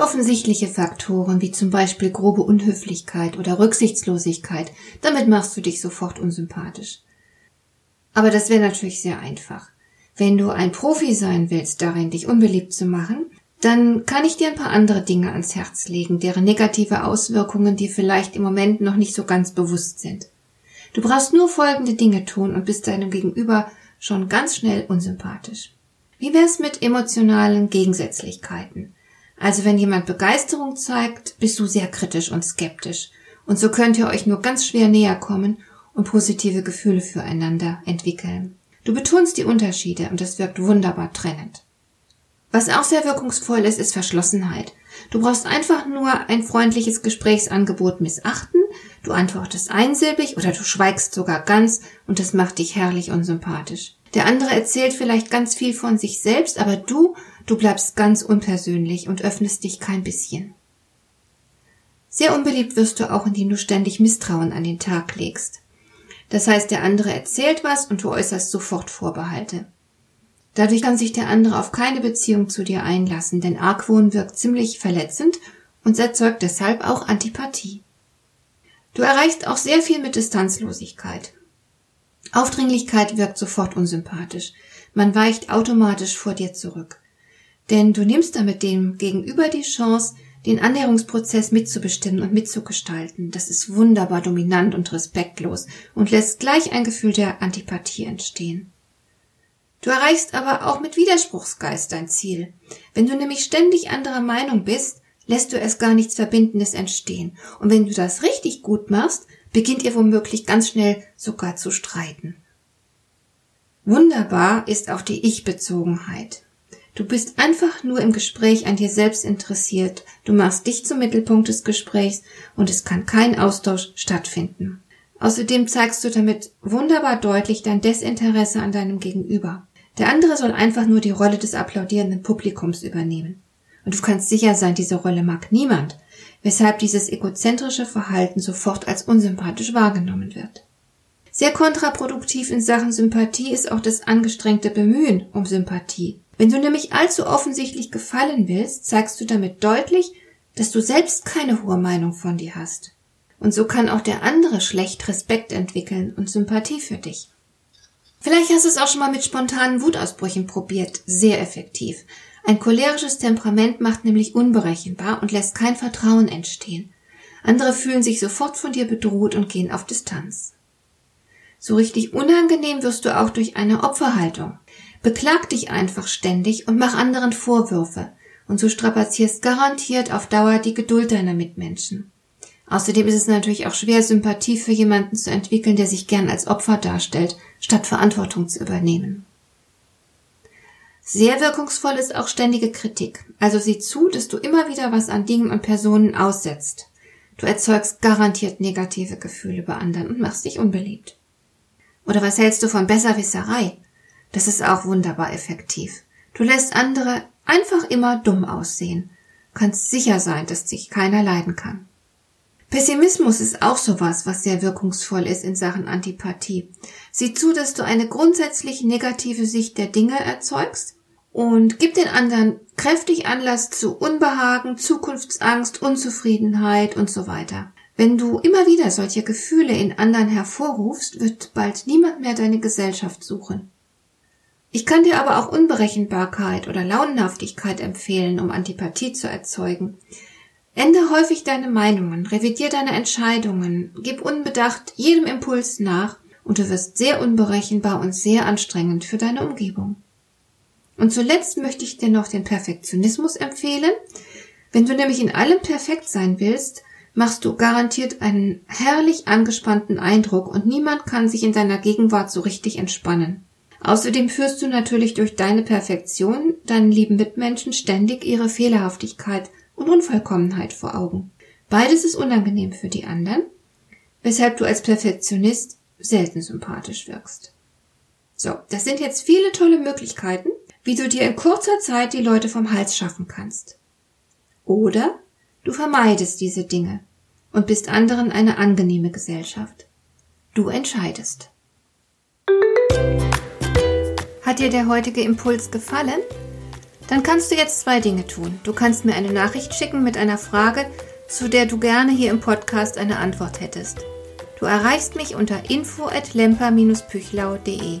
Offensichtliche Faktoren, wie zum Beispiel grobe Unhöflichkeit oder Rücksichtslosigkeit. Damit machst du dich sofort unsympathisch. Aber das wäre natürlich sehr einfach. Wenn du ein Profi sein willst, darin dich unbeliebt zu machen, dann kann ich dir ein paar andere Dinge ans Herz legen, deren negative Auswirkungen dir vielleicht im Moment noch nicht so ganz bewusst sind. Du brauchst nur folgende Dinge tun und bist deinem Gegenüber schon ganz schnell unsympathisch. Wie wär's mit emotionalen Gegensätzlichkeiten? Also wenn jemand Begeisterung zeigt, bist du sehr kritisch und skeptisch. Und so könnt ihr euch nur ganz schwer näher kommen und positive Gefühle füreinander entwickeln. Du betonst die Unterschiede und das wirkt wunderbar trennend. Was auch sehr wirkungsvoll ist, ist Verschlossenheit. Du brauchst einfach nur ein freundliches Gesprächsangebot missachten, du antwortest einsilbig oder du schweigst sogar ganz und das macht dich herrlich unsympathisch. Der andere erzählt vielleicht ganz viel von sich selbst, aber du, du bleibst ganz unpersönlich und öffnest dich kein bisschen. Sehr unbeliebt wirst du auch, indem du ständig Misstrauen an den Tag legst. Das heißt, der andere erzählt was und du äußerst sofort Vorbehalte. Dadurch kann sich der andere auf keine Beziehung zu dir einlassen, denn Argwohn wirkt ziemlich verletzend und erzeugt deshalb auch Antipathie. Du erreichst auch sehr viel mit Distanzlosigkeit. Aufdringlichkeit wirkt sofort unsympathisch. Man weicht automatisch vor dir zurück. Denn du nimmst damit dem Gegenüber die Chance, den Annäherungsprozess mitzubestimmen und mitzugestalten. Das ist wunderbar dominant und respektlos und lässt gleich ein Gefühl der Antipathie entstehen. Du erreichst aber auch mit Widerspruchsgeist dein Ziel. Wenn du nämlich ständig anderer Meinung bist, lässt du erst gar nichts Verbindendes entstehen. Und wenn du das richtig gut machst, beginnt ihr womöglich ganz schnell sogar zu streiten. Wunderbar ist auch die Ich-Bezogenheit. Du bist einfach nur im Gespräch an dir selbst interessiert, du machst dich zum Mittelpunkt des Gesprächs und es kann kein Austausch stattfinden. Außerdem zeigst du damit wunderbar deutlich dein Desinteresse an deinem Gegenüber. Der andere soll einfach nur die Rolle des applaudierenden Publikums übernehmen. Und du kannst sicher sein, diese Rolle mag niemand, weshalb dieses egozentrische Verhalten sofort als unsympathisch wahrgenommen wird. Sehr kontraproduktiv in Sachen Sympathie ist auch das angestrengte Bemühen um Sympathie. Wenn du nämlich allzu offensichtlich gefallen willst, zeigst du damit deutlich, dass du selbst keine hohe Meinung von dir hast. Und so kann auch der andere schlecht Respekt entwickeln und Sympathie für dich. Vielleicht hast du es auch schon mal mit spontanen Wutausbrüchen probiert. Sehr effektiv. Ein cholerisches Temperament macht nämlich unberechenbar und lässt kein Vertrauen entstehen. Andere fühlen sich sofort von dir bedroht und gehen auf Distanz. So richtig unangenehm wirst du auch durch eine Opferhaltung. Beklag dich einfach ständig und mach anderen Vorwürfe. Und so strapazierst garantiert auf Dauer die Geduld deiner Mitmenschen. Außerdem ist es natürlich auch schwer, Sympathie für jemanden zu entwickeln, der sich gern als Opfer darstellt, statt Verantwortung zu übernehmen. Sehr wirkungsvoll ist auch ständige Kritik. Also sieh zu, dass du immer wieder was an Dingen und Personen aussetzt. Du erzeugst garantiert negative Gefühle bei anderen und machst dich unbeliebt. Oder was hältst du von Besserwisserei? Das ist auch wunderbar effektiv. Du lässt andere einfach immer dumm aussehen. Kannst sicher sein, dass dich keiner leiden kann. Pessimismus ist auch sowas, was sehr wirkungsvoll ist in Sachen Antipathie. Sieh zu, dass du eine grundsätzlich negative Sicht der Dinge erzeugst und gib den anderen kräftig Anlass zu Unbehagen, Zukunftsangst, Unzufriedenheit und so weiter. Wenn du immer wieder solche Gefühle in anderen hervorrufst, wird bald niemand mehr deine Gesellschaft suchen. Ich kann dir aber auch Unberechenbarkeit oder Launenhaftigkeit empfehlen, um Antipathie zu erzeugen. Ändere häufig deine Meinungen, revidier deine Entscheidungen, gib unbedacht jedem Impuls nach und du wirst sehr unberechenbar und sehr anstrengend für deine Umgebung. Und zuletzt möchte ich dir noch den Perfektionismus empfehlen. Wenn du nämlich in allem perfekt sein willst, machst du garantiert einen herrlich angespannten Eindruck und niemand kann sich in deiner Gegenwart so richtig entspannen. Außerdem führst du natürlich durch deine Perfektion deinen lieben Mitmenschen ständig ihre Fehlerhaftigkeit und Unvollkommenheit vor Augen. Beides ist unangenehm für die anderen weshalb du als Perfektionist selten sympathisch wirkst. So, das sind jetzt viele tolle Möglichkeiten, wie du dir in kurzer Zeit die Leute vom Hals schaffen kannst. Oder du vermeidest diese Dinge und bist anderen eine angenehme Gesellschaft. Du entscheidest. Hat dir der heutige Impuls gefallen? Dann kannst du jetzt zwei Dinge tun. Du kannst mir eine Nachricht schicken mit einer Frage, zu der du gerne hier im Podcast eine Antwort hättest. Du erreichst mich unter info at lemper-püchlau.de.